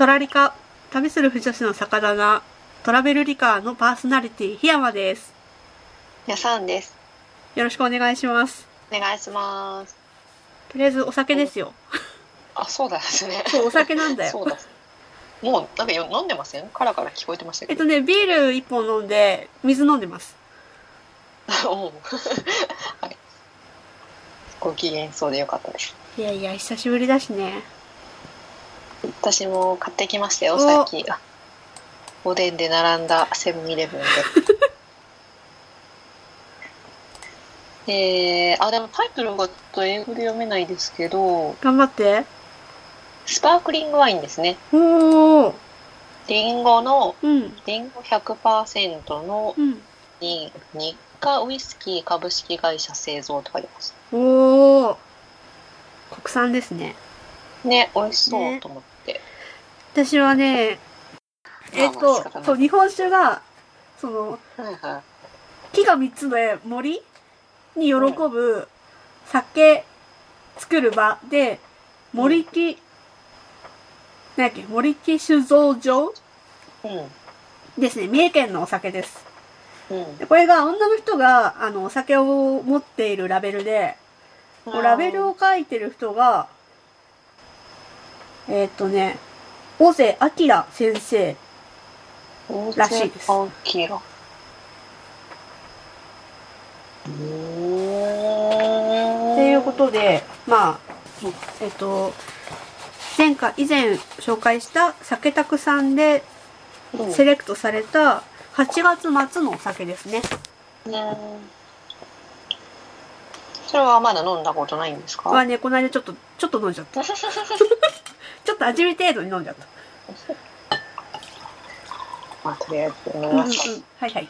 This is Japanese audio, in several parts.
トラリカ、旅する不女子の酒棚、トラベルリカーのパーソナリティ、檜山です。やさんです。よろしくお願いします。お願いします。とりあえずお酒ですよ。あ、そうだですね。そう、お酒なんだよ。そうだ。もうなんかよ飲んでません？カラカラ聞こえてましたけど。えっとね、ビール一本飲んで、水飲んでます。おうはい。ご機嫌そうでよかったです。いやいや、久しぶりだしね。私も買ってきましたよ。おさっきあおでんで並んだセブンイレブンで。えー、あでもタイトルがちょっと英語で読めないですけど、頑張って。スパークリングワインですね。おー。リンゴのうん。リンゴ100%のうん。に日課ウイスキー株式会社製造と書いてます。おー。国産ですね。ね、美味しそうねと思って。私はね、えっ、とそう、日本酒が、その、はいは木が3つで森に喜ぶ酒作る場で、森木、なんだっけ、森木酒造場い。うん。ですね。三重県のお酒です。うんでこれが女の人が、あの、お酒を持っているラベルで、ラベルを書いてる人が、えっ、とね、尾瀬明先生。らしいですあきら。うーん。っていうことで、まあ、えっと、前回、以前紹介した酒たくさんでうんセレクトされた8月末のお酒ですね。うんそれはまだ飲んだことないんですか？はね、この間ちょっと、ちょっと飲んじゃった。ちょっと味見程度に飲んじゃった。まあ、とりあえず飲みうんうんうん。はいはい。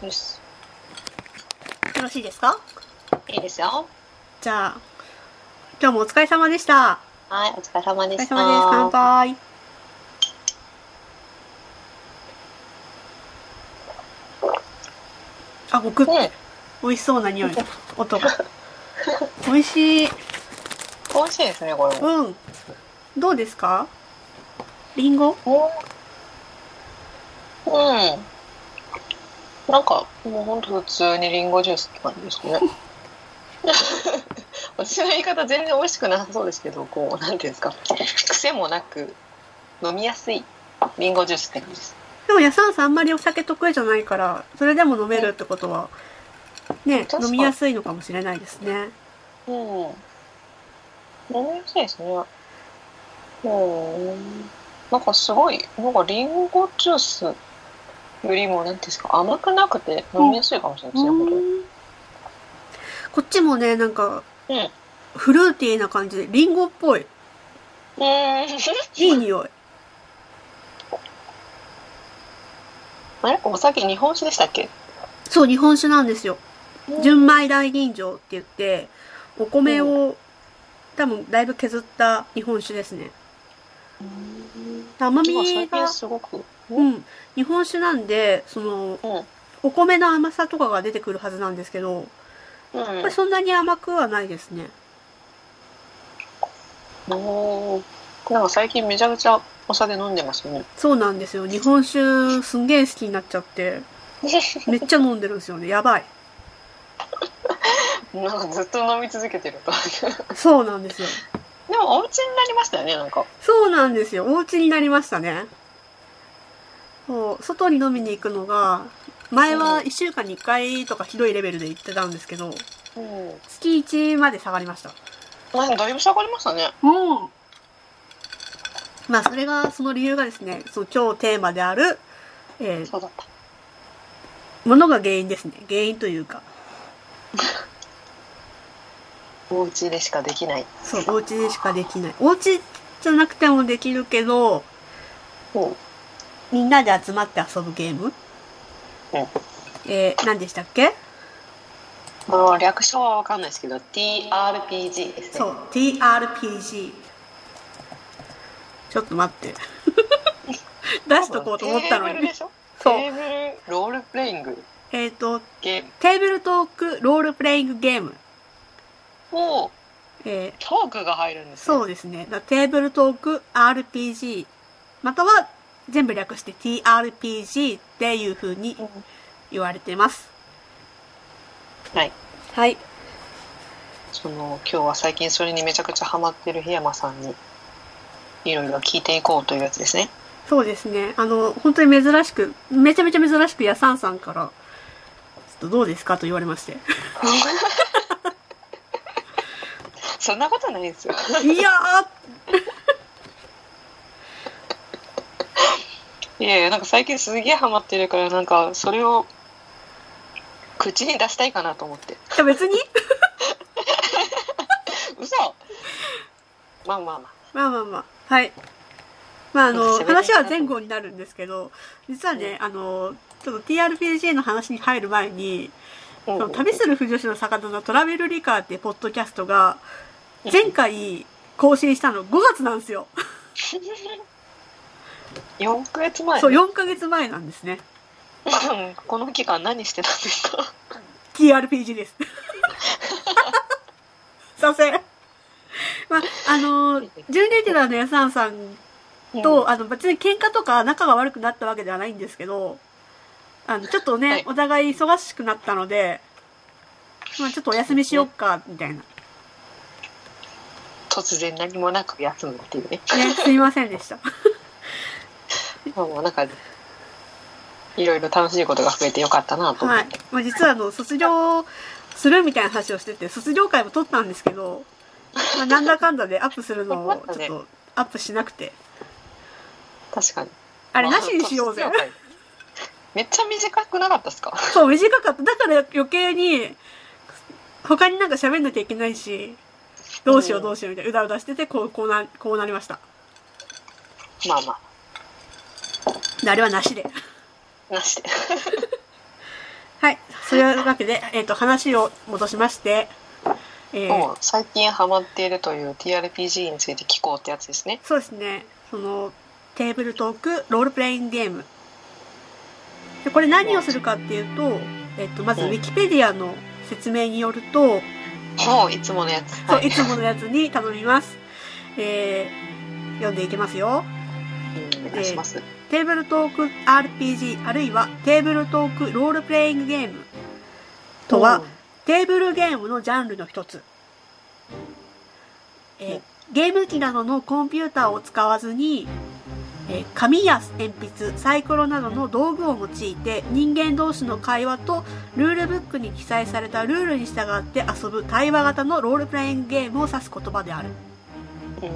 よしよろしいですか？いいですよ。じゃあ、今日もお疲れ様でした。はい、お疲れ様お疲れでした。様です。乾杯。あ、僕、うん、美味しそうな匂いの 音が。美味しい。美味しいですね、これも。うん。どうですか？リンゴ？うん。なんか、もうほんと普通にリンゴジュースって感じですね。私の言い方全然美味しくなさそうですけど、こう、なんていうんですか。癖もなく、飲みやすいリンゴジュースって感じです。でも、やさんさんあんまりお酒得意じゃないから、それでも飲めるってことは、ね、飲みやすいのかもしれないですね。うん。飲みやすいですね。うん。なんかすごい、なんかリンゴジュースよりも、なんていうんですか、甘くなくて飲みやすいかもしれないですね。うんこっちもね、なんか、うん。フルーティーな感じで、リンゴっぽい。うん。いい匂い。あれ？お酒日本酒でしたっけ？そう、日本酒なんですよ。純米大吟醸って言って、お米を、多分だいぶ削った日本酒ですね。甘みが、すごく。うん、日本酒なんで、その、うん。お米の甘さとかが出てくるはずなんですけど、うんこれそんなに甘くはないですね。おーなんか最近めちゃくちゃお酒飲んでますよね。そうなんですよ。日本酒すんげえ好きになっちゃって、めっちゃ飲んでるんですよね。やばい。なんかずっと飲み続けてると。そうなんですよ。でもお家になりましたよね、なんか。そうなんですよ。お家になりましたね。そう、外に飲みに行くのが、前は1週間に1回とかひどいレベルで行ってたんですけど、うん。月1まで下がりました。まあ、だいぶ下がりましたね。うん。まあ、それが、その理由がですね、その今日テーマである、えー、そうだった。ものが原因ですね。原因というか、お家でしかできない。そう、お家でしかできない。お家じゃなくてもできるけど、うん。みんなで集まって遊ぶゲーム？うん。えー、何でしたっけ？略称はわかんないですけど、TRPG ですね。そう、TRPG。ちょっと待って。出しとこうと思ったのにテーブルで。しょ？そうテーブルロールプレイングえっ、と、ゲーム。テーブルトークロールプレイングゲーム。おえートークが入るんですね。そうですね。だテーブルトーク RPG、または全部略して TRPG っていう風にうん言われてます。はい。はい。その、今日は最近それにめちゃくちゃハマってる檜山さんに、いろいろ聞いていこうというやつですね。そうですね。あの、本当に珍しく、めちゃめちゃ珍しく、やさんさんから、ちょっとどうですかと言われまして。そんなことないですよ。いや いやいや、なんか最近すげえハマってるから、なんかそれを口に出したいかなと思って。ー、いや別に？嘘まあまあまあ。まあまあまあ。はい。まああの、話は前後になるんですけど、実はね、あの、ちょっと TRPG の話に入る前に、その旅する不女子の魚のトラベルリカーっていうポッドキャストが、前回更新したの5月なんですよ。4ヶ月前？そう、4ヶ月前なんですね。う んこの期間何してたんですか？TRPG です。させ。まあ、あの、準レギュラーのやさんさんと、あの、別に喧嘩とか仲が悪くなったわけではないんですけど、あの、ちょっとね、はいお互い忙しくなったので、まあ、ちょっとお休みしよっか、みたいな。突然何もなく休むっていうね。ね、すいませんでした。まあまあなんか、いろいろ楽しいことが増えてよかったなと思って。。はいまあ、実はあの、卒業するみたいな話をしてて、卒業会も撮ったんですけど、まあ、なんだかんだでアップするのをちょっとアップしなくて、確かに。あれまなしにしようぜ。卒業会めっちゃ短くなかったっすか？そう、短かった。だから余計に、他になんか喋んなきゃいけないし、どうしようどうしようみたいな、うだうだしてて、こう、こうな、こうなりました。まあまであれはなしで。あ、なしで。はい。そういうわけで、えっ、と、話を戻しまして、えー最近ハマっているという TRPG について聞こうってやつですね。そうですね。その、テーブルトーク、ロールプレイングゲーム。で、これ何をするかっていうと、えっ、と、まず、ウうんィキペディアの説明によると、もういつものやつ。そう、はいいつものやつに頼みます。えー、読んでいきますよ。うんお願いします。テーブルトーク RPG あるいはテーブルトークロールプレイングゲームとは、テーブルゲームのジャンルの一つ。えーゲーム機などのコンピューターを使わずに、えー紙や鉛筆、サイコロなどの道具を用いて人間同士の会話とルールブックに記載されたルールに従って遊ぶ対話型のロールプレイングゲームを指す言葉である。うん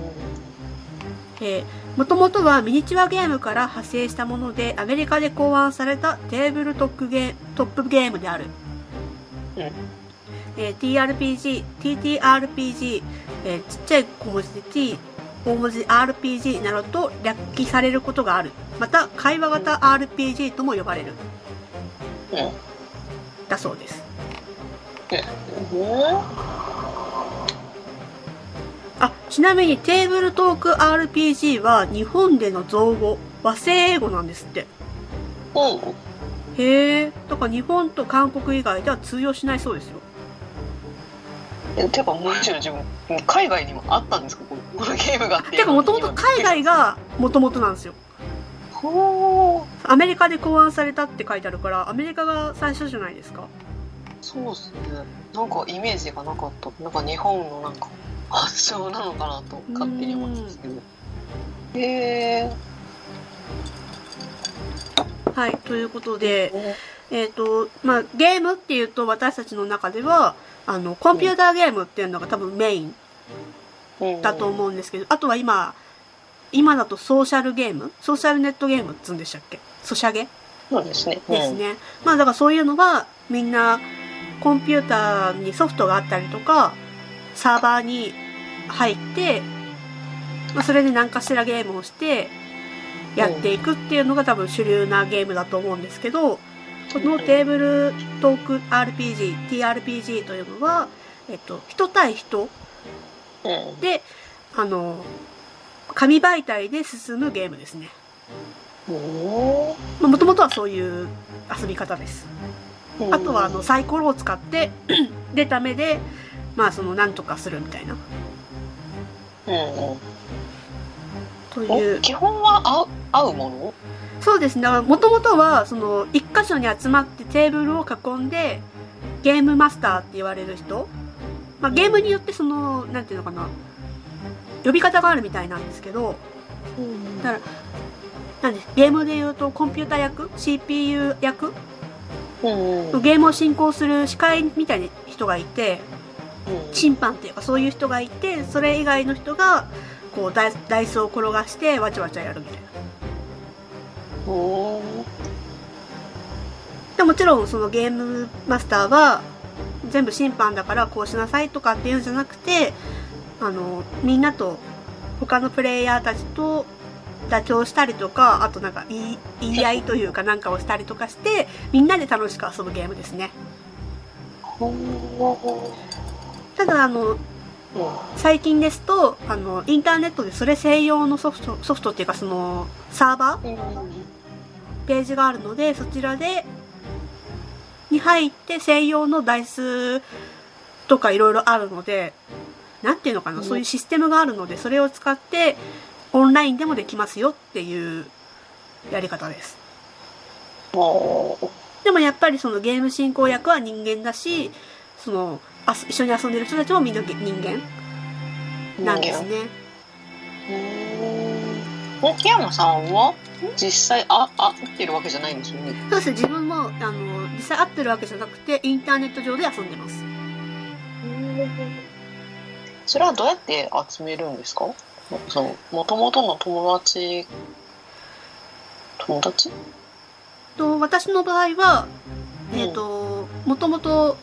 えー、もともとはミニチュアゲームから派生したものでアメリカで考案されたテーブルトップゲートップゲームである、うんえー TRPG、TTRPG、えーちっちゃい小文字で T、大文字 RPG などと略記されることがある。また、会話型 RPG とも呼ばれる。うんだそうです。あ、ちなみにテーブルトーク RPG は日本での造語、和製英語なんですって。うんへえ。だから日本と韓国以外では通用しないそうですよ。えてかむしろ自分海外にもあったんですか？このこのゲームがっていう。てかもともと海外がもともとなんですよ。ほう。アメリカで考案されたって書いてあるから、アメリカが最初じゃないですか。そうっすね。なんかイメージがなかった。なんか日本のなんか発祥なのかなと勝手に思ってたんですけど。へえはい。ということで、えっ、と、まあ、ゲームっていうと私たちの中では、あの、コンピューターゲームっていうのが多分メインだと思うんですけど、あとは今、今だとソーシャルゲーム？ソーシャルネットゲームっつうんでしたっけ？ソシャゲ？そうですね。ですね。まあだからそういうのがみんなコンピューターにソフトがあったりとか、サーバーに入って、まあそれで何かしらゲームをしてやっていくっていうのが多分主流なゲームだと思うんですけど、このテーブルトーク RPG、TRPG というのは、えっと、人対人。で、あの、紙媒体で進むゲームですね。もともとはそういう遊び方です。あとはあのサイコロを使って 出た目でまあそのなんとかするみたいな。うんうん。という。基本は合う合うもの？そうですね。もともとはその一箇所に集まってテーブルを囲んでゲームマスターって言われる人、まあ、ゲームによってそのなんていうのかな。呼び方があるみたいなんですけど。だからなんでゲームで言うとコンピュータ役？CPU 役？ゲームを進行する司会みたいな人がいて審判っていうかそういう人がいてそれ以外の人がこうダイスを転がしてわちゃわちゃやるみたいな。おでもちろんそのゲームマスターは全部審判だからこうしなさいとかっていうんじゃなくてあのみんなと他のプレイヤーたちと妥協したりとかあとなんか言い言い合いというかなんかをしたりとかしてみんなで楽しく遊ぶゲームですね。ただあの最近ですとあのインターネットでそれ専用のソフトソフトっていうかそのサーバーページがあるのでそちらでに入って専用のダイスとかいろいろあるのでなんていうのかな、うん。そういうシステムがあるのでそれを使ってオンラインでもできますよっていうやり方です。でもやっぱりそのゲーム進行役は人間だしそのあす一緒に遊んでる人たちもみんな人間？なんですね。うん木山さんは？実際あ合ってるわけじゃないんですよね。そうです。ね自分もあの実際会ってるわけじゃなくてインターネット上で遊んでます。それはどうやって集めるんですか？その元々の友達友達？と私の場合は、うんえっ、ともともと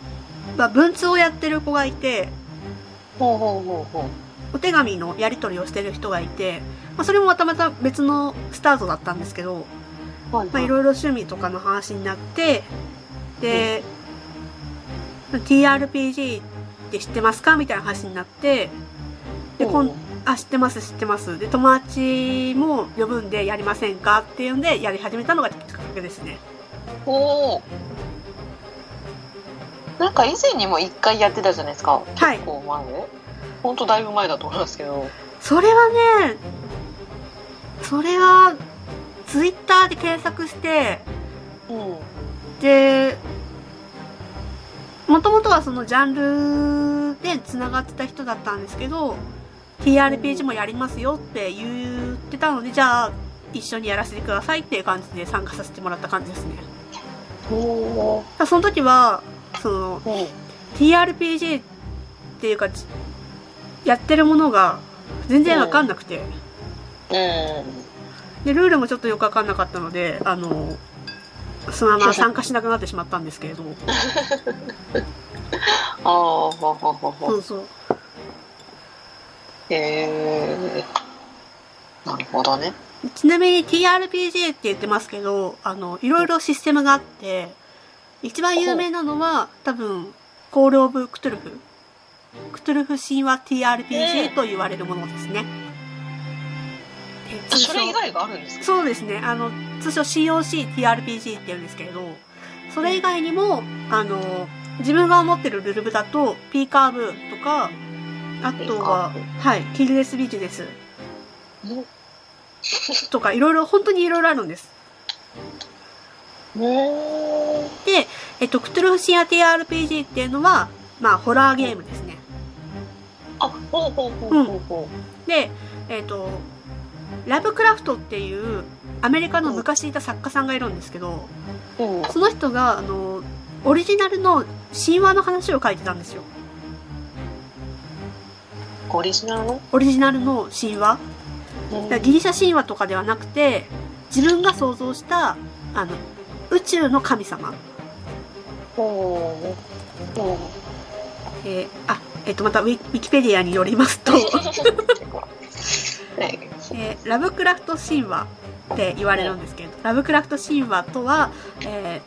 まあ文通をやってる子がいてほうほうほうほう。お手紙のやり取りをしてる人がいて、まあ、それもまたまた別のスタートだったんですけど、はいまあ、いろいろ趣味とかの話になってで、TRPG って知ってますかみたいな話になってでこんあ知ってます知ってます。で友達も呼ぶんでやりませんかっていうんでやり始めたのがきっかけですね。おおなんか以前にも一回やってたじゃないですか。はい。結構前。本当だいぶ前だと思いますけど。それはねそれはツイッターで検索してうん。でもともとはそのジャンルでつながってた人だったんですけど TRPG もやりますよって言ってたのでじゃあ一緒にやらせてくださいっていう感じで参加させてもらった感じですね。その時はそのうん TRPG っていうかやってるものが全然わかんなくて、うん。でルールもちょっとよくわかんなかったのであのそのまま参加しなくなってしまったんですけれども。ああほうほうほうほ。そううそう。へえなるほどね。ちなみに TRPG って言ってますけどあのいろいろシステムがあって一番有名なのは多分コール・オブ・クトゥルフ。クトゥルフ神話 TRPG と言われるものですね、それ以外があるんですか？そうですね。あの通称 COCTRPG って言うんですけれどそれ以外にもあの自分が持ってるルルブだと P カーブとかあとははいキルレスビジネス。うんとかいろいろ本当にいろいろあるんです。うんで、えっと、クトゥルフ神話 TRPG っていうのはまあホラーゲームですね。あほうほうほうほうほでえっとラブクラフトっていうアメリカの昔いた作家さんがいるんですけどううん。その人があのオリジナルの神話の話を書いてたんですよ。オリジナルの？オリジナルの神話。ギリシャ神話とかではなくて自分が想像したあのの神様、ほう。ほう。えーあえっ、とまたウィキペディアによりますと、はい。えーラブクラフト神話って言われるんですけどラブクラフト神話とは、え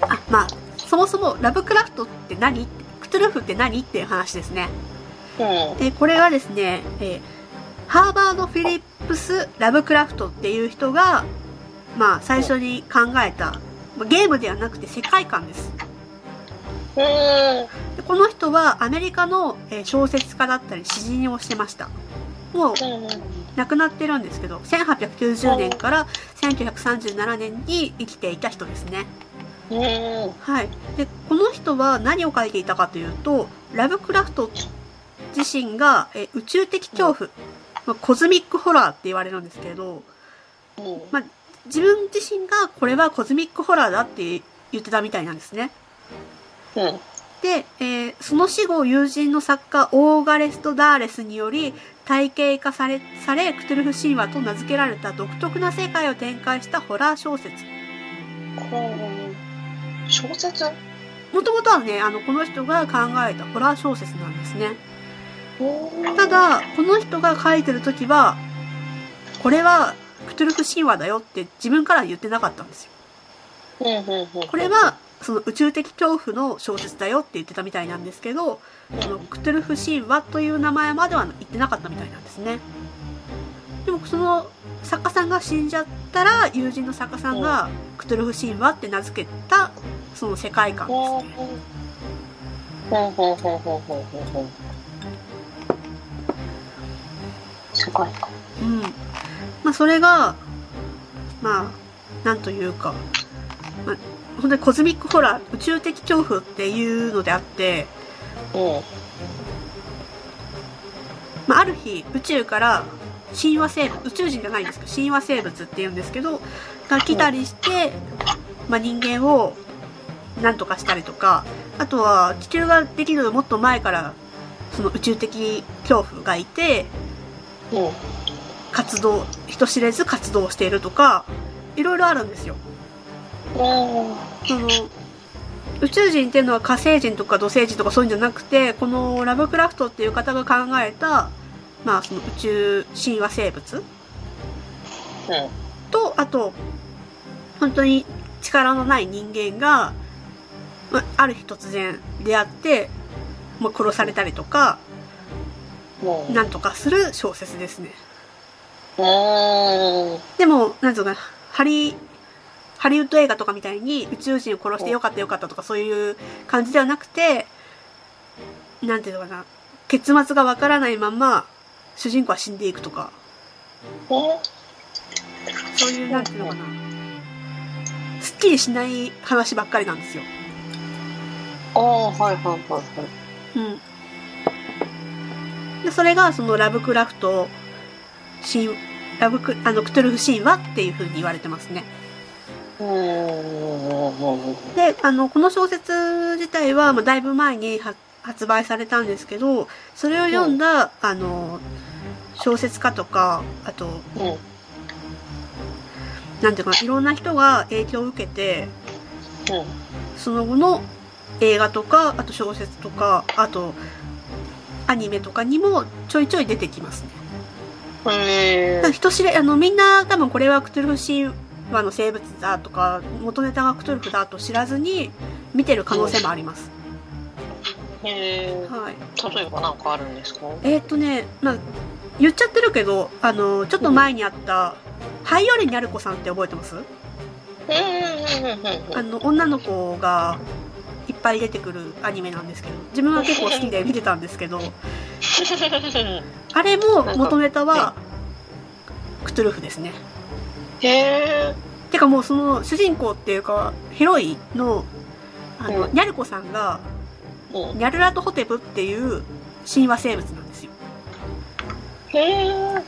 ーあまあそもそもラブクラフトって何？クトゥルフって何？っていう話ですね。うん。でこれはですね、えーハーバード・フィリップス・ラブクラフトっていう人が、まあ、最初に考えた、ままあゲームではなくて世界観です。うん。でこの人はアメリカのえー小説家だったり詩人をしてました。もううん。亡くなってるんですけど、1890年から1937年に生きていた人ですね。うん。はい。で、この人は何を書いていたかというと、ラブクラフト自身がえ宇宙的恐怖、まあ cosmic horror って言われるんですけれど、うん。まあ、自分自身がこれは cosmic horror だって言ってたみたいなんですね。うん。で、えーその死後友人の作家オーガスト・ダーレスにより体系化され、され、クトゥルフ神話と名付けられた独特な世界を展開したホラー小説。こう小説？もともとはね、あの、この人が考えたホラー小説なんですね。うんただ、この人が書いてる時は、これはクトゥルフ神話だよって自分からは言ってなかったんですよ。これは、その宇宙的恐怖の小説だよって言ってたみたいなんですけど、そのクトゥルフ神話という名前までは言ってなかったみたいなんですね。でもその作家さんが死んじゃったら、友人の作家さんがクトゥルフ神話って名付けた、その世界観ですうんね。世界観うん。まあそれが、まあ、なんというか、まあ、本当にコズミックホラー、宇宙的恐怖っていうのであって、う。んまあ、ある日宇宙から神話生物宇宙人じゃないんですけど神話生物って言うんですけどが来たりして、まあ、人間を何とかしたりとかあとは地球ができるもっと前からその宇宙的恐怖がいてう。ん活動人知れず活動しているとかいろいろあるんですよ。うん。その宇宙人っていうのは火星人とか土星人とかそういうんじゃなくてこのラブクラフトっていう方が考えた、まあ、その宇宙神話生物？とあと本当に力のない人間が、まあ、ある日突然出会って、まあ、殺されたりとかうん。なんとかする小説ですね。うんでもなんつうのかなハリハリウッド映画とかみたいに宇宙人を殺してよかったよかったとかそういう感じではなくてなんていうのかな結末がわからないまま主人公は死んでいくとか。そういうなんていうのかな。すっきりしない話ばっかりなんですよ。ああはいはいはいはい。うん。で、それがそのラブクラフト、神、ラブク、あの、クトゥルフ神話っていう風に言われてますね。で、あの、この小説自体は、まあ、だいぶ前には発売されたんですけど、それを読んだ、あの、小説家とか、あと、うんなんていうかな、いろんな人が影響を受けて、うんその後の映画とか、あと小説とか、あと、アニメとかにもちょいちょい出てきますね。へだから人知れ、あの、みんな多分これはクトゥルフ神話の生物だとか、元ネタがクトゥルフだと知らずに見てる可能性もあります。えはい。例えば何かあるんですか？えーっとね、まあ、言っちゃってるけど、あの、ちょっと前にあった、ハイオレニャルコさんって覚えてます？あの、女の子がいっぱい出てくるアニメなんですけど、自分は結構好きで見てたんですけど、あれも元ネタは、クトゥルフですね。へえてかもうその主人公っていうか、ヒロインの、あの、うんニャルコさんが、うんニャルラトホテプっていう神話生物なんですよ。へえ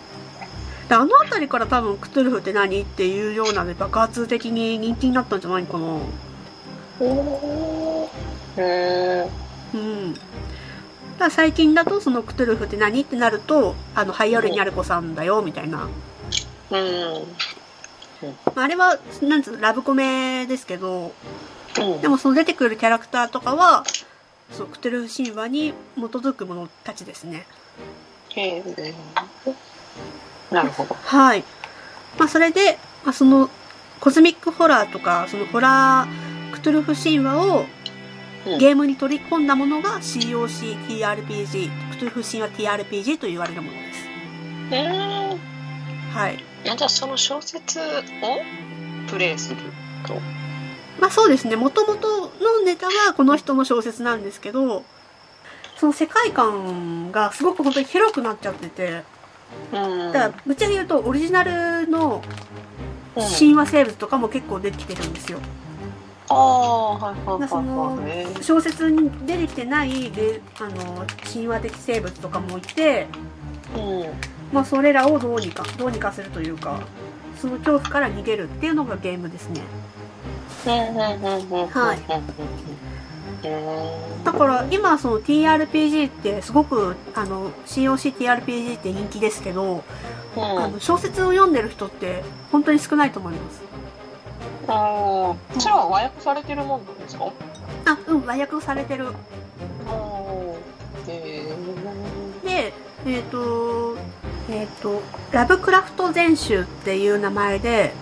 であの辺りから多分クトゥルフって何っていうようなね、爆発的に人気になったんじゃないかな。へえうん。最近だとそのクトゥルフって何ってなると、あの、ハイオレニャルコさんだよ、みたいな。うんまああれは、なんつうの、ラブコメですけど、うんでもその出てくるキャラクターとかは、そう、クトゥルフ神話に基づくものたちですね。へえなるほどはい。まあそれで、まあその、コズミックホラーとか、そのホラー、クトゥルフ神話をうんゲームに取り込んだものが COCTRPG、クトゥルフ神話 TRPG と言われるものです。へえ。はい。じゃあその小説をプレイすると？まあそうですね、もともとのネタはこの人の小説なんですけど、その世界観がすごく本当に広くなっちゃってて、うん。だからぶっちゃけ言うとオリジナルのうん神話生物とかも結構出てきてるんですよ。ああ、はいはいだからそはいのはい。ね小説に出てきてないであの神話的生物とかもいて、うん。まあそれらをどうにか、どうにかするというか、その恐怖から逃げるっていうのがゲームですね。はいだから今その TRPG ってすごくあの COCTRPG って人気ですけど、あの小説を読んでる人って本当に少ないと思います。こちらは和訳されてるもんなんですか？あ、うん、和訳されてる。へで、えっ、と、えっ、と、ラブクラフト全集っていう名前で、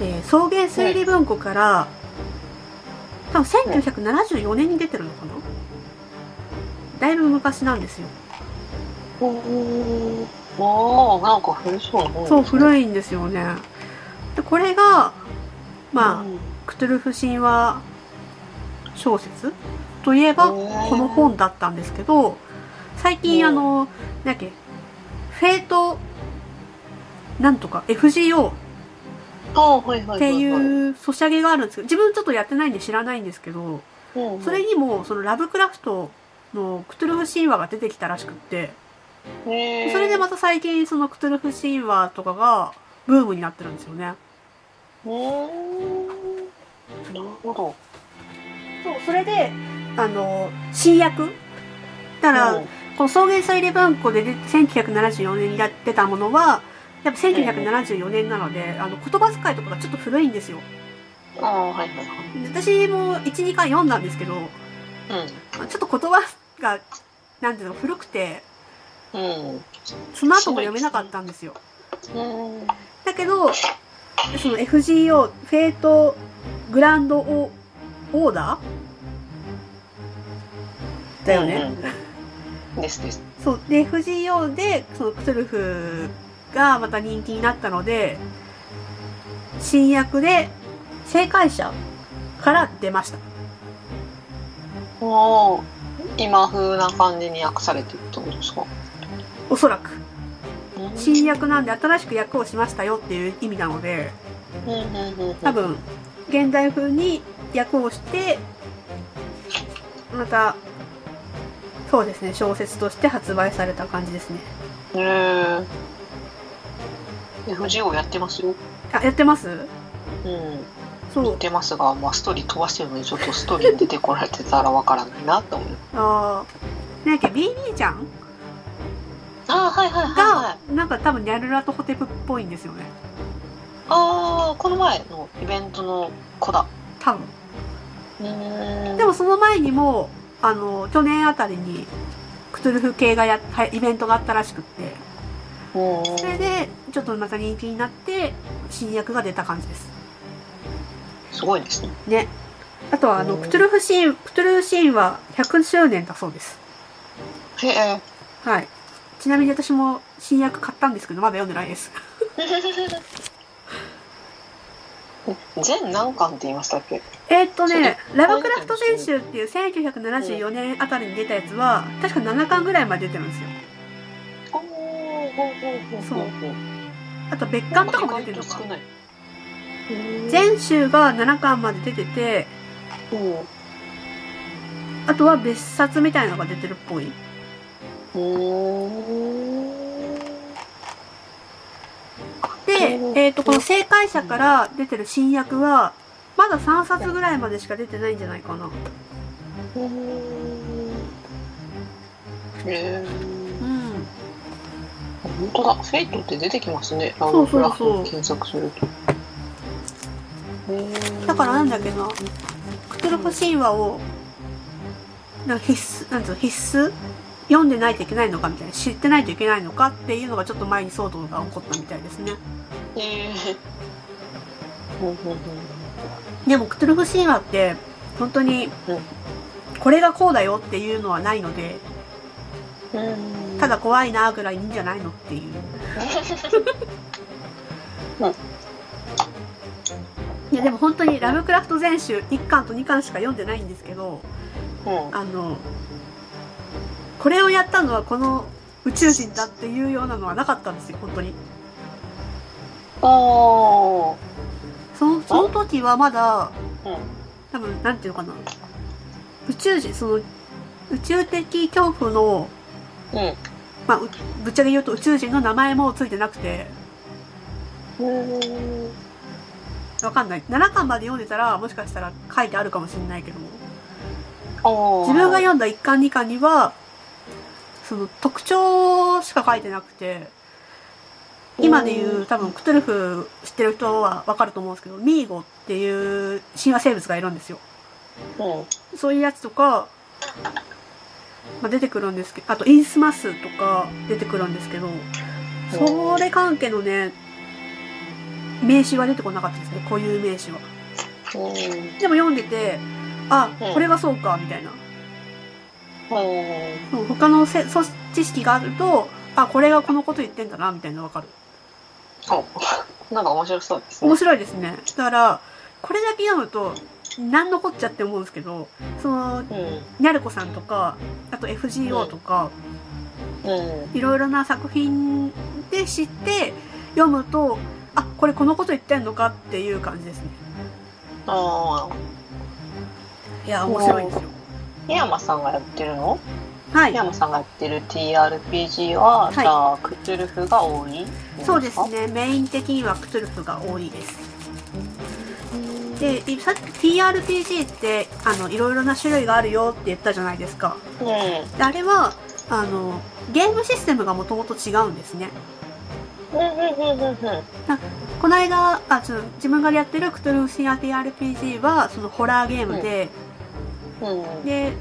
えー草原推理文庫から、多分1974年に出てるのかな？だいぶ昔なんですよ。ーああ、なんか古そうなもんそう、い。古いんですよね。で、これが、まあ、うん。クトゥルフ神話小説？といえば、この本だったんですけど、最近うん。あの、なんだっけ、フェイト、なんとか FGO。っていうソシャゲがあるんですけど、自分ちょっとやってないんで知らないんですけど、それにもそのラブクラフトのクトゥルフ神話が出てきたらしくって、それでまた最近そのクトゥルフ神話とかがブームになってるんですよね。なるほど。そう、それで、あの、新訳だから、うんこの草原推理文庫で出1974年にやってたものは、やっぱ1974年なので、あの、言葉遣いとかがちょっと古いんですよ。ああ、はいはいはい。私も1、2回読んだんですけど、うちょっと言葉が、なんていうの、古くて、ん。うん。その後も読めなかったんですよ。うん。だけど、その FGO、フェイトグランドオオーダーだよね。うん。ですです。そう。で、FGO で、そのクトゥルフがまた人気になったので、新訳で、正解者から出ました。おー今風な感じに訳されてるってことですか？おそらく。うん新訳なんで新しく訳をしましたよっていう意味なので、多分、現代風に訳をして、また、そうですね、小説として発売された感じですね。へえ FGO やってますよ。あ、やってます？うん。そう。やってますが、まあ、ストーリー飛ばしてるのにちょっとストーリーに出てこられてたらわからないなって思う。あー、なんだっけ、BB ちゃん？ああはいはいはい、がはい、なんか多分ニャルラとホテプっぽいんですよね。ああこの前のイベントの子だ多分。うんでもその前にも、あの、去年あたりに、クトゥルフ系がや、はいイベントがあったらしくって、うんそれで、ちょっとまた人気になって、新薬が出た感じです。すごいですねね。あとは、あの、うんクトゥルフシーン、クトゥルフシーンは100周年だそうです。へえはい。ちなみに私も新薬買ったんですけど、まだ読んでないです。全何巻って言いましたっけ？えーっとね、ラブクラフト全集っていう1974年あたりに出たやつは、確か7巻ぐらいまで出てるんですよ。おおそう。あと別巻とかも出てるのか。全集が7巻まで出てて、う。んあとは別冊みたいなのが出てるっぽい。うんで、うんえっ、と、この正解者から出てる新訳は、まだ3冊ぐらいまでしか出てないんじゃないかな。へえうん。本当だ。フェイトって出てきますね。ラそうブクラフそうそうト検索すると。だからなんだっけな、クトゥルフ神話を、なんか必須、なんつうの、必須読んでないといけないのかみたいな、知ってないといけないのかっていうのがちょっと前に騒動が起こったみたいですね。でも、クトゥルフ神話って、本当にうん、これがこうだよっていうのはないので、うんただ怖いなぐらいいいんじゃないのっていう。いやでも本当にラブクラフト全集1巻と2巻しか読んでないんですけどうん。あのこれをやったのはこの宇宙人だっていうようなのはなかったんですよ本当におー。そのその時はまだうん。多分なんていうのかな宇宙人その宇宙的恐怖の、うん。まあ、うぶっちゃけ言うと宇宙人の名前もついてなくてうん。わかんない7巻まで読んでたらもしかしたら書いてあるかもしれないけどおー。自分が読んだ1巻2巻にはその特徴しか書いてなくて今で言う多分クトゥルフ知ってる人はわかると思うんですけどミーゴっていう神話生物がいるんですようん。そういうやつとか、まあ、出てくるんですけどあとインスマスとか出てくるんですけどそれ関係のね名詞は出てこなかったですね固有名詞はうん。でも読んでてあうんこれがそうかみたいなうん。そう他のせそ知識があるとあこれがこのこと言ってんだなみたいなのわかるお なんか面白そうですね。面白いですねだからこれだけ読むと何のこっちゃって思うんですけどそのうん。ニャルコさんとかあと FGO とか、うん。いろいろな作品で知って読むとあこれこのこと言ってんのかっていう感じですねあいや面白いですよあ。檜山さんがやってるの？はい檜山さんがやってる TRPG は、いじゃあ、クトゥルフが多い？そうです。ねメイン的にはクトゥルフが多いですでいさっき TRPG ってあのいろいろな種類があるよって言ったじゃないですかうん。であれはあのゲームシステムがもともと違うんですね。この間あちょ自分がやってるクトゥルフシア TRPG はそのホラーゲームで、うん。で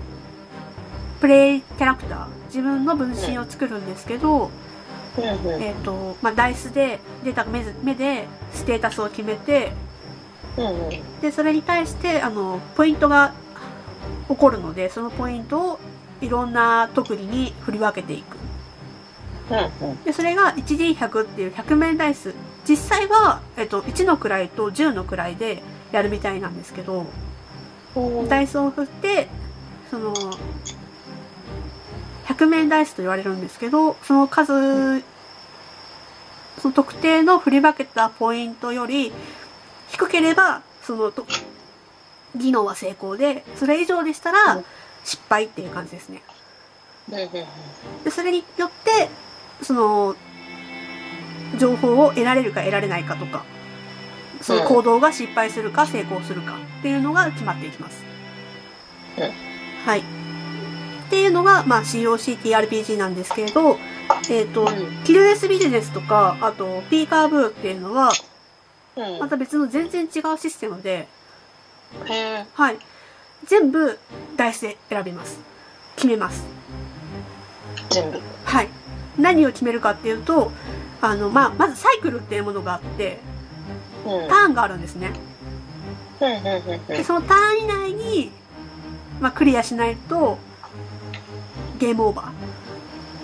プレイキャラクター自分の分身を作るんですけど。えっ、と、まあ、ダイスで出た目目でステータスを決めて。でそれに対してあのポイントが起こるのでそのポイントをいろんな特技に振り分けていくうんでそれが 1D100 っていう100面ダイス実際は、えっと1の位と10の位でやるみたいなんですけどうん。ダイスを振ってその100面ダイスと言われるんですけどその数その特定の振り分けたポイントより低ければそのと技能は成功でそれ以上でしたうらん。失敗っていう感じですね。でそれによってその情報を得られるか得られないかとかその行動が失敗するか成功するかっていうのが決まっていきます。うんはい。っていうのが、まあ、COCTRPG なんですけれど、えっ、と、キルレスビジネスとか、あと、ピーカーブーっていうのは、うん。また別の全然違うシステムで。はい。全部、ダイスで選びます。決めます。全部。はい。何を決めるかっていうと、あの、まあ、まずサイクルっていうものがあって、うん。ターンがあるんですね。で、そのターン以内に、まあ、クリアしないと、ゲームオーバー。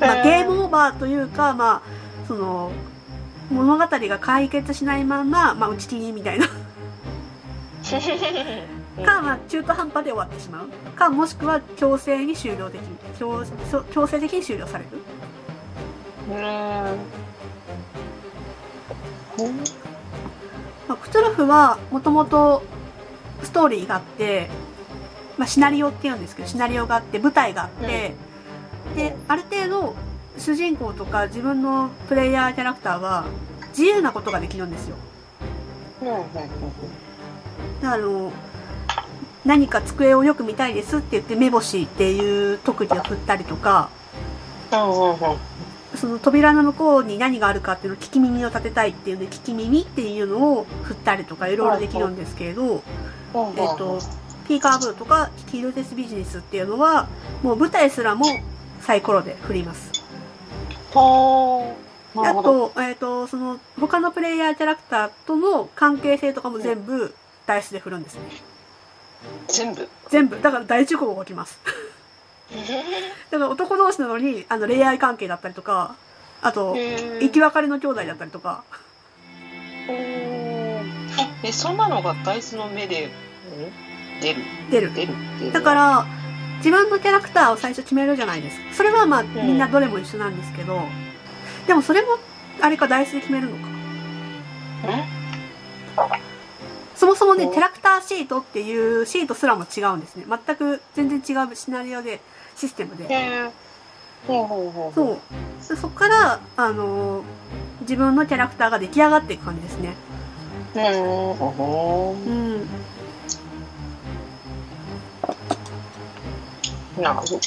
まあ、ゲームオーバーというか、まあ、その、物語が解決しないまんま、まあ、打ち切りみたいな。か、まあ、中途半端で終わってしまう。か、もしくは強制に終了できる。強強制的に終了される。うーん。まあ、クトゥルフはもともとストーリーがあって、まあ、シナリオって言うんですけどシナリオがあって舞台があって、である程度主人公とか自分のプレイヤーキャラクターは自由なことができるんですよ。あの何か机をよく見たいですって言って目星っていう特技を振ったりとかうんうんうんその扉の向こうに何があるかっていうのを聞き耳を立てたいっていうので聞き耳っていうのを振ったりとかいろいろできるんですけれど、えっ、と、ピーカーブーとかキルテスビジネスっていうのは、もう舞台すらもサイコロで振ります。あ。と、えっ、と、その、他のプレイヤーキャラクターとの関係性とかも全部ダイスで振るんですね。全部？全部。だから大事故が起きます。だから男同士なのに、あの、恋愛関係だったりとか、あと、生き別れの兄弟だったりとか、うんえそんなのがダイスの目でん出る出る。出るだから、自分のキャラクターを最初決めるじゃないですか。それはまあ、んみんなどれも一緒なんですけど、でもそれも、あれか、ダイスで決めるのか。そもそもね、おキャラクターシートっていうシートすらも違うんですね。全く全然違うシナリオで、システムで。えほうほうほうそう。でそこから、あのー自分のキャラクターが出来上がっていく感じですね。うんほうほん。うなるほど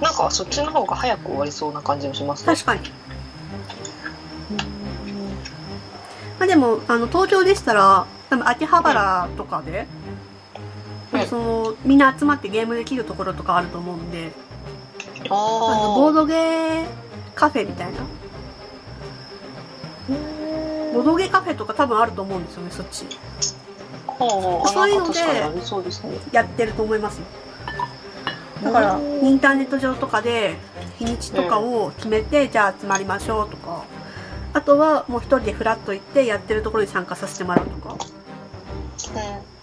なんかそっちの方が早く終わりそうな感じもしますね確かに。まあでも、あの、東京でしたら、多分秋葉原とかで、うんその、みんな集まってゲームできるところとかあると思うんで、ああの、ボードゲーカフェみたいな。ボードゲーカフェとか多分あると思うんですよね、そっち。そういうのでやってると思います。よ。だから、うんインターネット上とかで、日にちとかを決めて、じゃあ集まりましょうとか、あとはもう一人でフラッと行ってやってるところに参加させてもらうとか、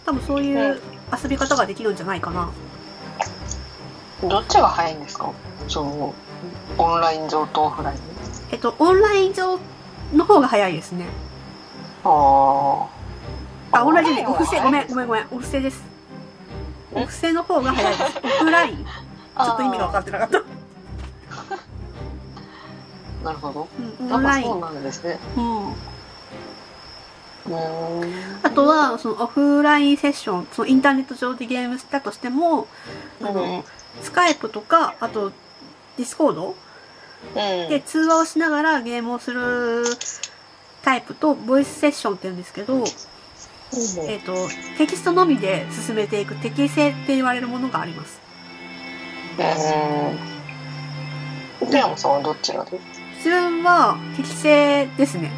多分そういう遊び方ができるんじゃないかな。うんどっちが早いんですか？そのオンライン上とオフライン。えっと、オンライン上の方が早いですね。ああ、オンラインじゃない、オフセ、オンラインは早い。ごめん、ごめん、ごめん、オフセです。え？オフセの方が早いです。オフライン。ちあょっと意味が分かってなかった。なるほど。うん、オンライン。なんですね。うん。あとは、そのオフラインセッション、そのインターネット上でゲームしたとしても、あの、うん Skype とか、あと、 Discord うん。で通話をしながらゲームをするタイプと、 voice session って言うんですけど、えっ、と、テキストのみで進めていくテキセって言われるものがあります。うん。テヤモさんはどっちがで自分はテキセですね。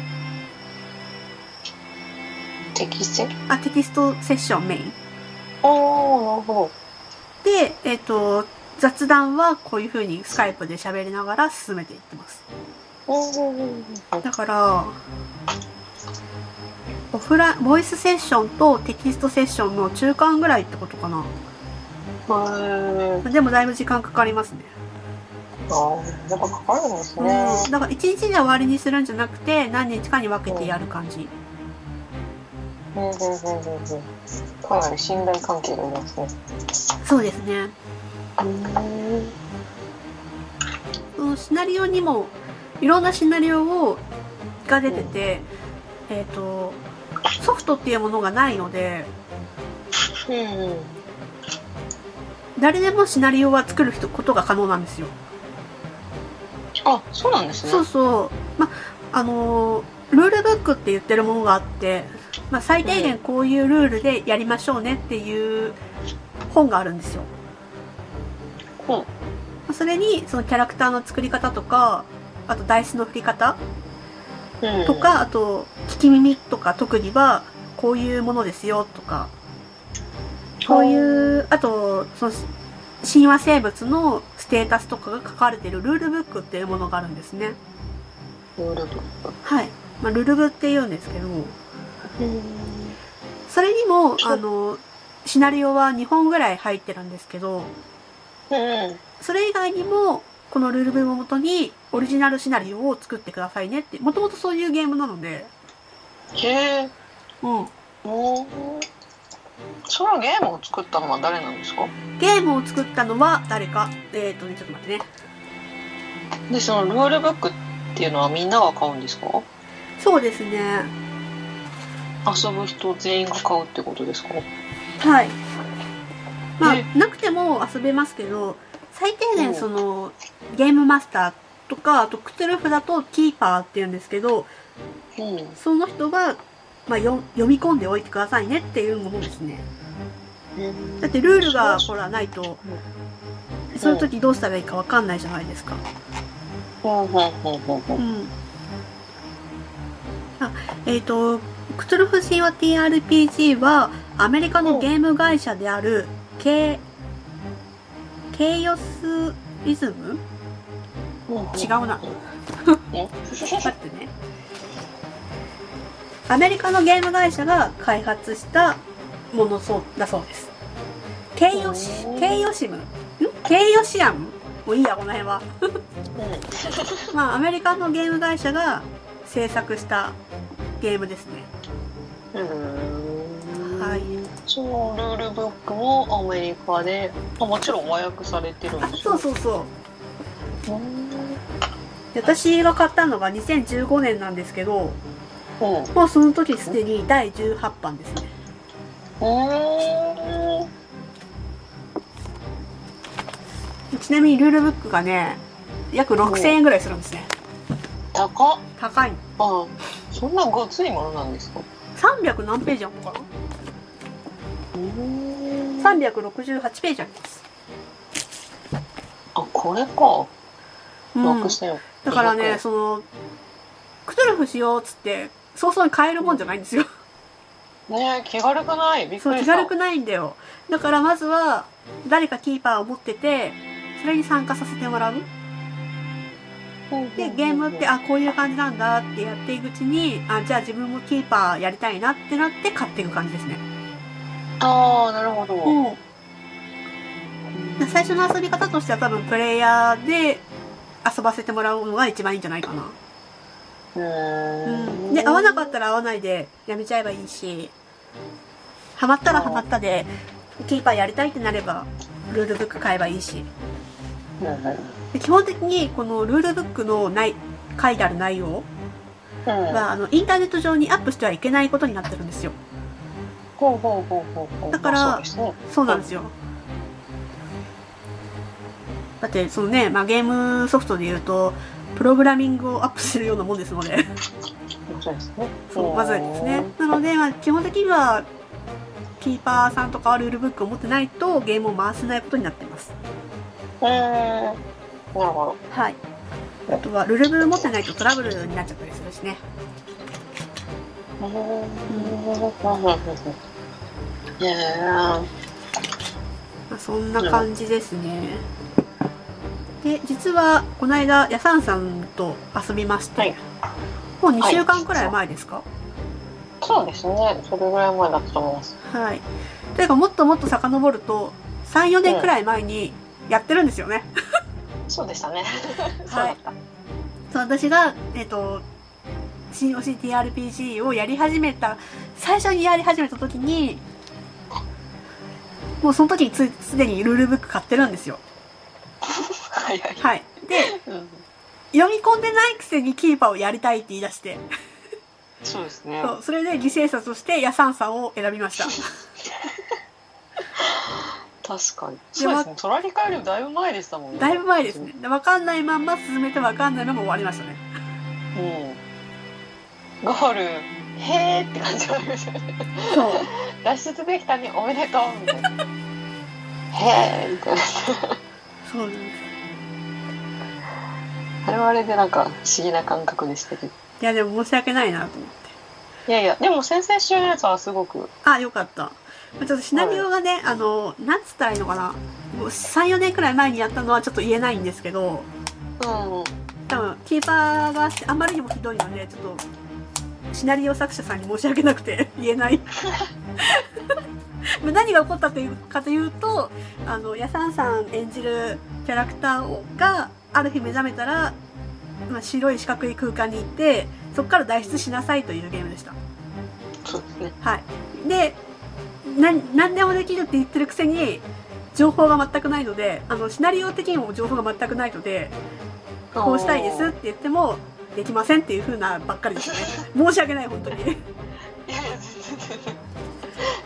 適正あ、テキストセッションメイン。ああなるほで、えっ、と、雑談はこういう風にスカイプで喋りながら進めていってます。どだから、オフラボイスセッションとテキストセッションの中間ぐらいってことかな。へえでもだいぶ時間かかりますね。ああやっぱかかるんですうん。ねだから一日で終わりにするんじゃなくて、何日かに分けてやる感じ。うんうんうんうんうんかなり信頼関係がありますねそうですね。うんそのシナリオにも、いろんなシナリオを、が出てて、えっ、と、ソフトっていうものがないので、うん誰でもシナリオは作る人ことが可能なんですよ。あそうなんですねそうそう。ま、あのールールブックって言ってるものがあって、まあ、最低限こういうルールでやりましょうねっていう本があるんですよ。うんまあそれに、そのキャラクターの作り方とか、あとダイスの振り方うんとか、あと、聞き耳とか特技は、こういうものですよとか、こういう、あと、その、神話生物のステータスとかが書かれているルールブックっていうものがあるんですね。ルールブックはい。まあ、ルルブって言うんですけど、うんそれにも、あの、シナリオは2本ぐらい入ってるんですけど、うん。それ以外にも、このルールブをもとにオリジナルシナリオを作ってくださいねって、もともとそういうゲームなので、へえ。うん。うんそのゲームを作ったのは誰なんですか？ゲームを作ったのは誰か、えっ、ー、とね、ちょっと待ってね。でそのルールブックっていうのはみんなが買うんですか？そうですね。遊ぶ人全員が買うってことですか？はい。まあね、なくても遊べますけど、最低うん。限その、ゲームマスターとか、あとクトゥルフだとキーパーって言うんですけど、うん。その人が、まあ、よ読み込んでおいてくださいねっていうものですね。だってルールがほらないと、その時どうしたらいいかわかんないじゃないですか。うん。あ、えっ、と、クトゥルフ神話 TRPG は、アメリカのゲーム会社である、ケケイオスリズム？違うな。待ってね。アメリカのゲーム会社が開発したものそうだそうです。ケイヨシケイヨシム？ん？ケイヨシアムもういいやこの辺は。まあアメリカのゲーム会社が制作したゲームですね。はい。そのルールブックもアメリカであもちろん和訳されてるんあですそうそうそう。私が買ったのが2015年なんですけどうん。もうその時すでに第18版ですね。うん。ちなみにルールブックがね約6000円ぐらいするんですね。高っ。高い。あそんなごついものなんですか？300何ページあるのかうんな368ページあります、あこれか。うん、6000だからねそのクトゥルフしようっつって早々に買えるもんじゃないんですよ。ね気軽くない？びっそうくり気軽くないんだよ。だからまずは誰かキーパーを持っててそれに参加させてもらうでゲームってあこういう感じなんだってやっていくうちにあじゃあ自分もキーパーやりたいなってなって買っていく感じですね。ああなるほど、うん。で最初の遊び方としては多分プレイヤーで遊ばせてもらうのが一番いいんじゃないかな。うー。ん。で合わなかったら合わないでやめちゃえばいいしハマったらハマったでキーパーやりたいってなればルールブック買えばいいし。うんうんで基本的にこのルールブックのない書いてある内容うん。はあのインターネット上にアップしてはいけないことになってるんですよ。ほうほうほうほうほう。だからまあそうね。そうなんですよ。だってそのね、まあ、ゲームソフトで言うとプログラミングをアップするようなもんですのでそうですね。そうまずいですね。なので、まあ、基本的にはキーパーさんとかはルールブックを持ってないとゲームを回せないことになってます。うーんなるほはい。あとはルールブ持ってないとトラブルになっちゃったりするしね。まあ、そんな感じですね。で実はこの間ヤサンさんと遊びまして、はい。もう2週間くらい前ですか？そうですね。それぐらい前だったと思います。はい。というかもっともっと遡ると34年くらい前にやってるんですよね、そうでしたね。そうだった。そう私がえっ、と新 CTRPG をやり始めた最初にやり始めた時にもうその時につすでにルールブック買ってるんですよ。はいはい。はい。でうん。読み込んでないくせにキーパーをやりたいって言い出して。そうですね。そうそれで犠牲者としてヤサンさんを選びました 確かに。そうですね。トラリカよりもだいぶ前でしたもんね。だいぶ前ですね。で分かんないまんま進めて分かんないまま終わりましたね。うん。ゴールへーって感じがありました。ねそう。脱出できたねおめでとう。みたいな。へーみたいな。そうなんですあれはあれでなんか不思議な感覚でしたけど。いやでも申し訳ないなと思って。いやいやでも先々週のやつはすごくあよかったちょっとシナリオがね、あのなんつったらいいのかな。もう34年くらい前にやったのはちょっと言えないんですけど。うん。多分キーパーがあんまりにもひどいのでちょっとシナリオ作者さんに申し訳なくて 言えない。ま あ何が起こったというかというとあのヤサンさん演じるキャラクターをがある日目覚めたら、まあ、白い四角い空間に行ってそこから脱出しなさいというゲームでした。そうですね。はい。でな何でもできるって言ってるくせに情報が全くないのであのシナリオ的にも情報が全くないのでこうしたいですって言ってもできませんっていう風なばっかりでしたね。申し訳ない本当に。いいやいや全然全然。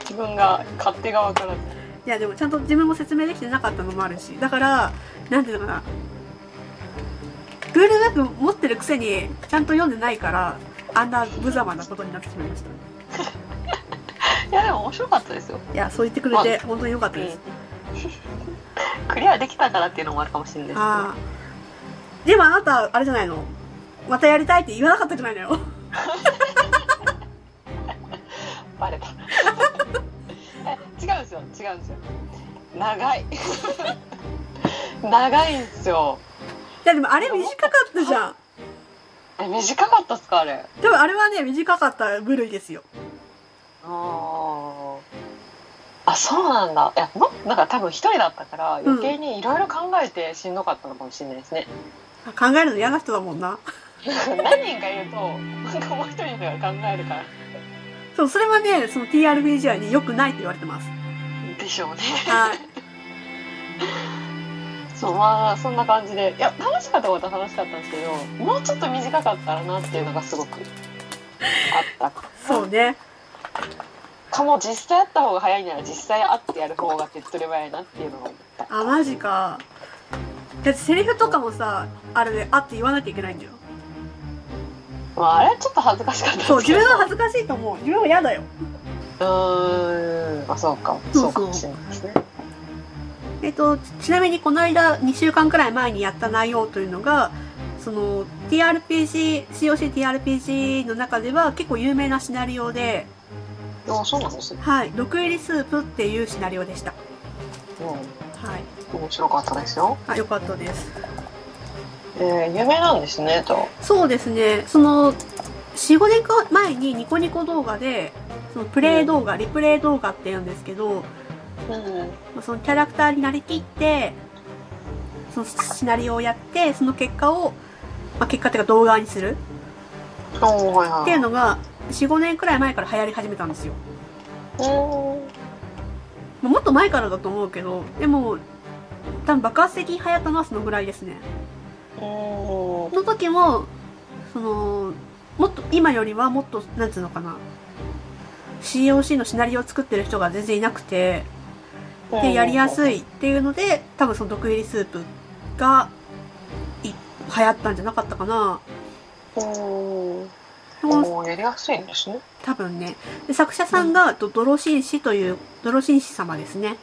自分が勝手が分からず。やでもちゃんと自分も説明できてなかったのもあるしだからなんていうのかな。ルールブック持ってるくせにちゃんと読んでないからあんな無様なことになってしまいました いやでも面白かったですよ。いやそう言ってくれて本当に良かったです、クリアできたからっていうのもあるかもしれないですけど。でもあなたあれじゃないの？またやりたいって言わなかったじゃないのよ。バレた。え違うんですよ。違うんですよ。長い。長いんですよ。いやでもあれ短かったじゃん。え短かったっすかあれ？でもあれはね短かった部類ですよあそうなんだ。いやもなんか多分一人だったから余計にいろいろ考えてしんどかったのかもしれないですね、考えるの嫌な人だもんな。何人かいるとなんかもう一人では考えるから。そうそれはねその TRPG はね良くないって言われてます。でしょうね。はい。そうまあそんな感じで。いや楽しかったことは楽しかったんですけどもうちょっと短かったらなっていうのがすごくあったそうねかも実際会った方が早いなら実際会ってやる方が手っ取り早いなっていうのが思った。あマジか。だってセリフとかもさあれであって言わなきゃいけないんだよまああれはちょっと恥ずかしかった。そう自分は恥ずかしいと思う。自分は嫌だよ。うーん。あそうか。そうそう。そうかもしれないですね。えっとちなみにこの間2週間くらい前にやった内容というのがその TRPG COCTRPG の中では結構有名なシナリオであそうなんですね。はい。毒入りスープっていうシナリオでした。うはい。ん面白かったですよ。あよかったです。えー、有名なんですねと。そうですね。その45年か前にニコニコ動画でそのプレイ動画、リプレイ動画って言うんですけどうん。まあそのキャラクターになりきってそのシナリオをやってその結果を、まあ、結果っていうか動画にする。っていうのが45年くらい前から流行り始めたんですよ。もっと前からだと思うけどでも多分爆発的に流行ったのはそのぐらいですね。の時もそのもっと今よりはもっとなんつうのかな。COC のシナリオを作ってる人が全然いなくてでやりやすいっていうので多分その毒入りスープがい流行ったんじゃなかったかなやりやすいんですね。多分ね。で作者さんがとドロシンシというドロシンシ様ですね。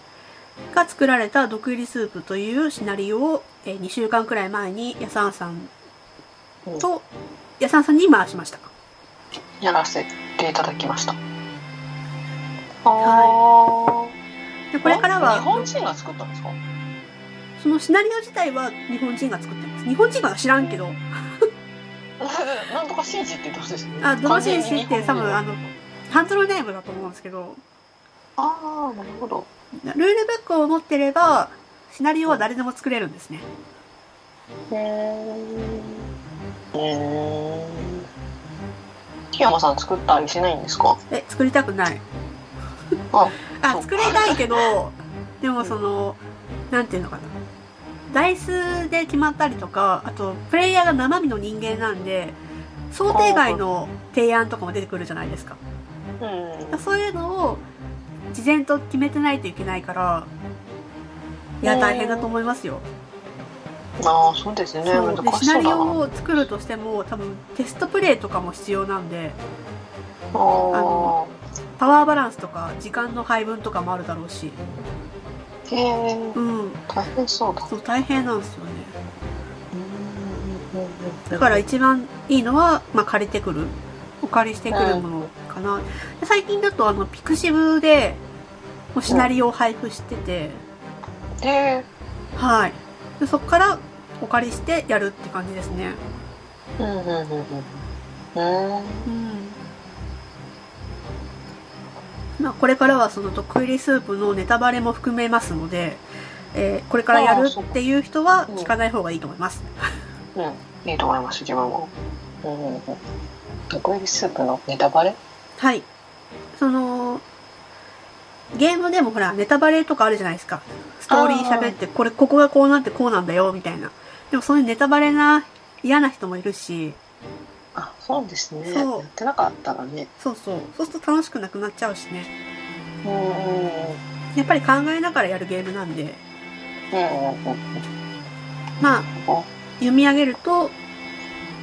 が作られた毒入りスープというシナリオを、え2週間くらい前にヤサンさんうん。とヤサンさんに回しました。やらせていただきました。あでこれから日は本人が作ったんですか？そのシナリオ自体は日本人が作ってます。日本人が知らんけど なんとかシンジって言ってほしいですねあドロシンシって多分あののハンドルネームだと思うんですけど。あーなるほど。ルールブックを持ってればシナリオは誰でも作れるんですね。へー。うー。ん檜山さん作ったりしないんですか？え作りたくない。あ 作りたいけどでもそのなんていうのかなダイスで決まったりとかあとプレイヤーが生身の人間なんで想定外の提案とかも出てくるじゃないですか。うん。そういうのを事前と決めてないといけないからいや大変だと思いますよ。ああそうですね。そう。難でシナリオを作るとしても多分テストプレイとかも必要なんであー。パワーバランスとか時間の配分とかもあるだろうしへえうん。大変そうだ。そう大変なんですよね。うんだから一番いいのは、まあ、借りてくる。お借りしてくるものかな、で最近だとあのピクシブでもうシナリオを配布してて、へえはい。でそこからお借りしてやるって感じですね。うんうんうんうん。うんまあこれからはその毒入りスープのネタバレも含めますので、えーこれからやるっていう人は聞かない方がいいと思います、うん、いいと思います、自分も。うん。うんうん。毒入りスープのネタバレ？はい。そのゲームでもほらネタバレとかあるじゃないですか。ストーリー喋ってこれここがこうなってこうなんだよみたいな。でもそういうネタバレな嫌な人もいるしあ、そうですね。そうやってなかったらね。そうそうそうすると楽しくなくなっちゃうしね。やっぱり考えながらやるゲームなんでまあ読み上げると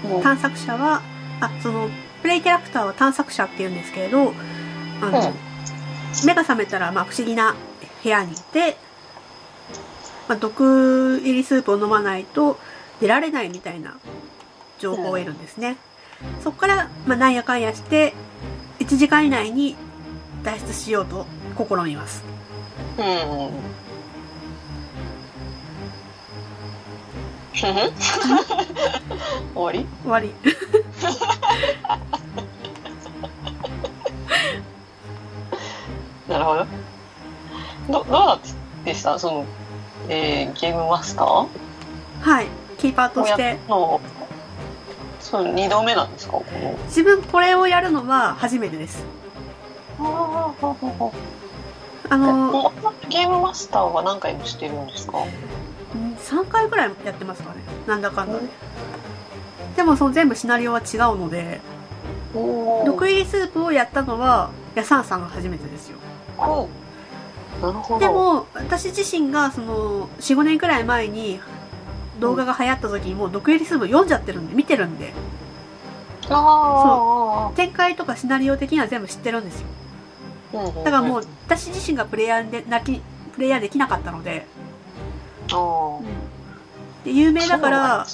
うん。探索者はあそのプレイキャラクターは探索者って言うんですけれどあの、うん目が覚めたら、まあ、不思議な部屋にいて、まあ、毒入りスープを飲まないと出られないみたいな情報を得るんですね、そこから、まあ、なんやかんやして1時間以内に脱出しようと試みます。うん。終わり？終わり。なるほど。どどうでした？その、えー、ゲームマスター？はい。キーパーとして。っのそう2度目なんですか？この自分これをやるのは初めてです。あのゲームマスターは何回もしてるんですか？3回ぐらいやってますかね。なんだかんだで。でもその全部シナリオは違うので。お毒入りスープをやったのはヤサンさんが初めてですよ。ほう。なるほど。でも私自身がその45年くらい前に動画が流行った時にもう毒入りスープ読んじゃってるんで見てるんで。ああ展開とかシナリオ的には全部知ってるんですよ。だだからもう私自身がプレイヤーでなきプレイヤーできなかったので。あで有名だからあ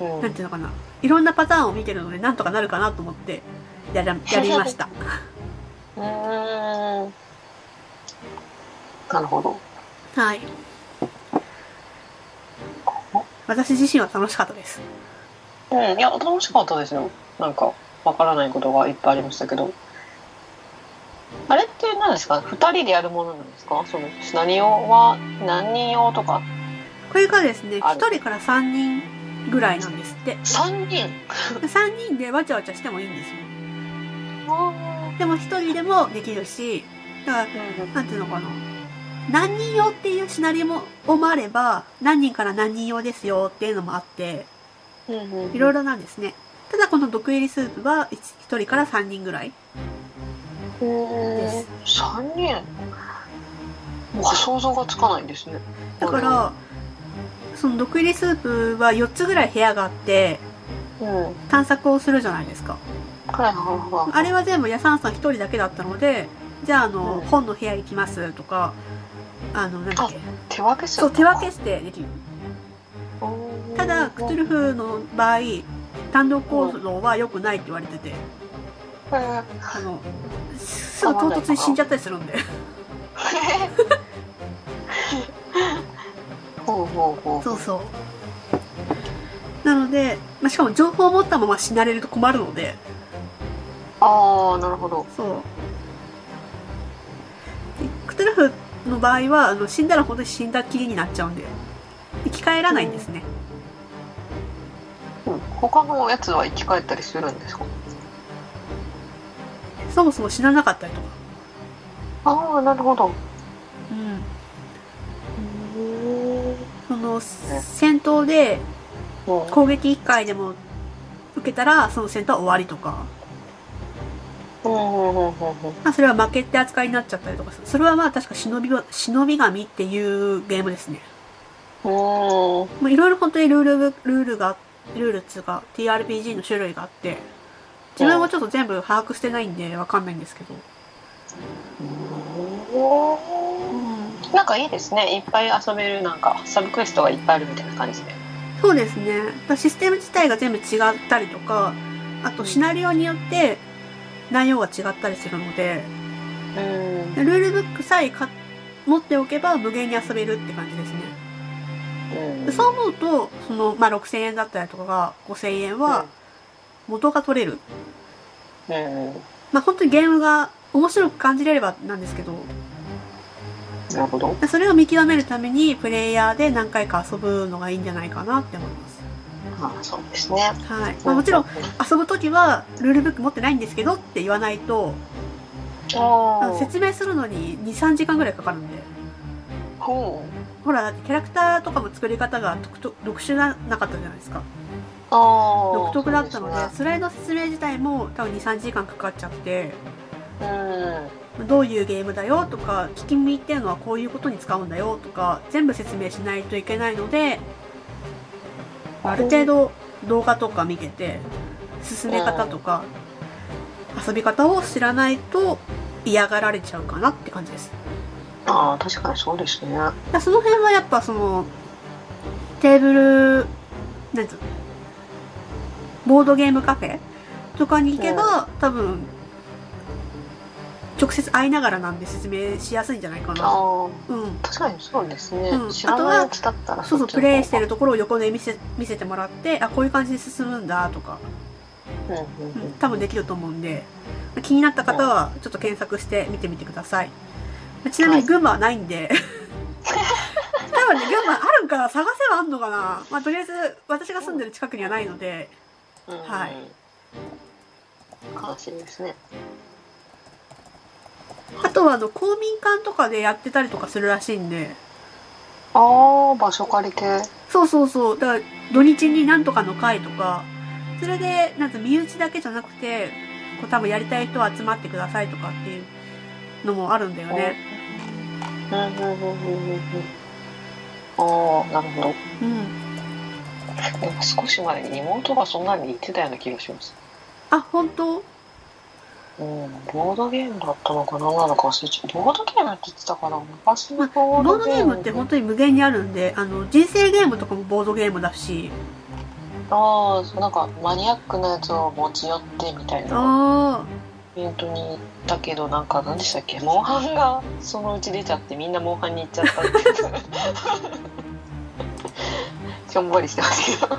うんなんていうのかな。いろんなパターンを見てるのでなんとかなるかなと思って やりました。うーん。なるほど。はい私自身は楽しかったです。うんいや楽しかったですよ。なんかわからないことがいっぱいありましたけど。あれって何ですか？二人でやるものなんですか？そのシナリオは何人用とか？これがですねある。1人から3人ぐらいなんですって。三人？3人でわちゃわちゃしてもいいんですよ。あでも1人でもできるしだからーなんていうのかな何人用っていうシナリオもあれば何人から何人用ですよっていうのもあっていろいろなんですね。ただこの毒入りスープは 1, 人から3人ぐらい。です三人？もう想像がつかないですね。だからその毒入りスープは4つぐらい部屋があって探索をするじゃないですか。あれは全部ヤサンさん1人だけだったのでじゃああの、うん。本の部屋行きますとかあのなんだっけ？手分けするそう手分けしてできる。ただクトゥルフの場合単独行動は良くないって言われてて。あのすぐ唐突に死んじゃったりするんで。ほうほうほう。そうそう。なので、まあ、しかも情報を持ったまま死なれると困るので。ああなるほど。そう。でクトゥルフの場合はあの死んだら本当に死んだきりになっちゃうんで。生き返らないんですね、うん。他のやつは生き返ったりするんですか？そもそも死ななかったりとか。ああなるほど。うん。うんその戦闘で攻撃1回でも受けたらその戦闘は終わりとか、まあ、それは負けって扱いになっちゃったりとかするそれはまあ確か忍びは忍び神っていうゲームですね。う。んもういろいろ本当にルールブルールがルールっつうか TRPG の種類があって自分もちょっと全部把握してないんでわかんないんですけど、なんかいいですね。いっぱい遊べるなんかサブクエストがいっぱいあるみたいな感じで。そうですね。システム自体が全部違ったりとかあとシナリオによって内容が違ったりするのでうん。ルールブックさえか持っておけば無限に遊べるって感じですね。うん。そう思うとその、まあ、6000円だったりとかが5000円は元が取れる、うん。まあ本当にゲームが面白く感じれればなんですけど。なるほど。それを見極めるためにプレイヤーで何回か遊ぶのがいいんじゃないかなって思いますあそうですね。はい、まあ、もちろん遊ぶ時はルールブック持ってないんですけどって言わないと説明するのに23時間ぐらいかかるんで。ほらだってキャラクターとかも作り方が特殊ななかったじゃないですか。あー独特だったのでそうそれの説明自体も多分23時間かかっちゃってですねどういうゲームだよとか聞き耳っていうのはこういうことに使うんだよとか全部説明しないといけないのである程度動画とか見てて進め方とか遊び方を知らないと嫌がられちゃうかなって感じです。うんああ確かにそうですね。その辺はやっぱそのテーブルなんつうのボードゲームカフェとかに行けば、多分直接会いながらなんで説明しやすいんじゃないかな。ああうん。確かにそうですね、うん。知らないやつだったらそうそうプレイしてるところを横で見せ見せてもらってあこういう感じで進むんだとか。うんうんうん、多分できると思うんで。気になった方はちょっと検索して見てみてください。ちなみに群馬はないんで、多分ね群馬あるんかな探せばあんのかな、まあ、とりあえず私が住んでる近くにはないので。はい。悲しいですねあとはあの公民館とかでやってたりとかするらしいんで。ああ場所借りて。そうそうそう。だから土日になんとかの会とか。それでなんか身内だけじゃなくてこう多分やりたい人は集まってくださいとかっていうのもあるんだよね。うん。うんうんうんうん。うん。ああなるほど。うん。でも少し前に妹がそんなに言ってたような気がします。あ本当？うんボードゲームだったのか何なのか忘れちゃうボードゲームって言ってたかな？昔のまあボードゲームって本本当に無限にあるんであの人生ゲームとかもボードゲームだし。ああなんかマニアックなやつを持ち寄ってみたいな。あイベントに行ったけどなんか何でしたっけ？モンハンがそのうち出ちゃってみんなモンハンに行っちゃったってし ょんぼりしてますけど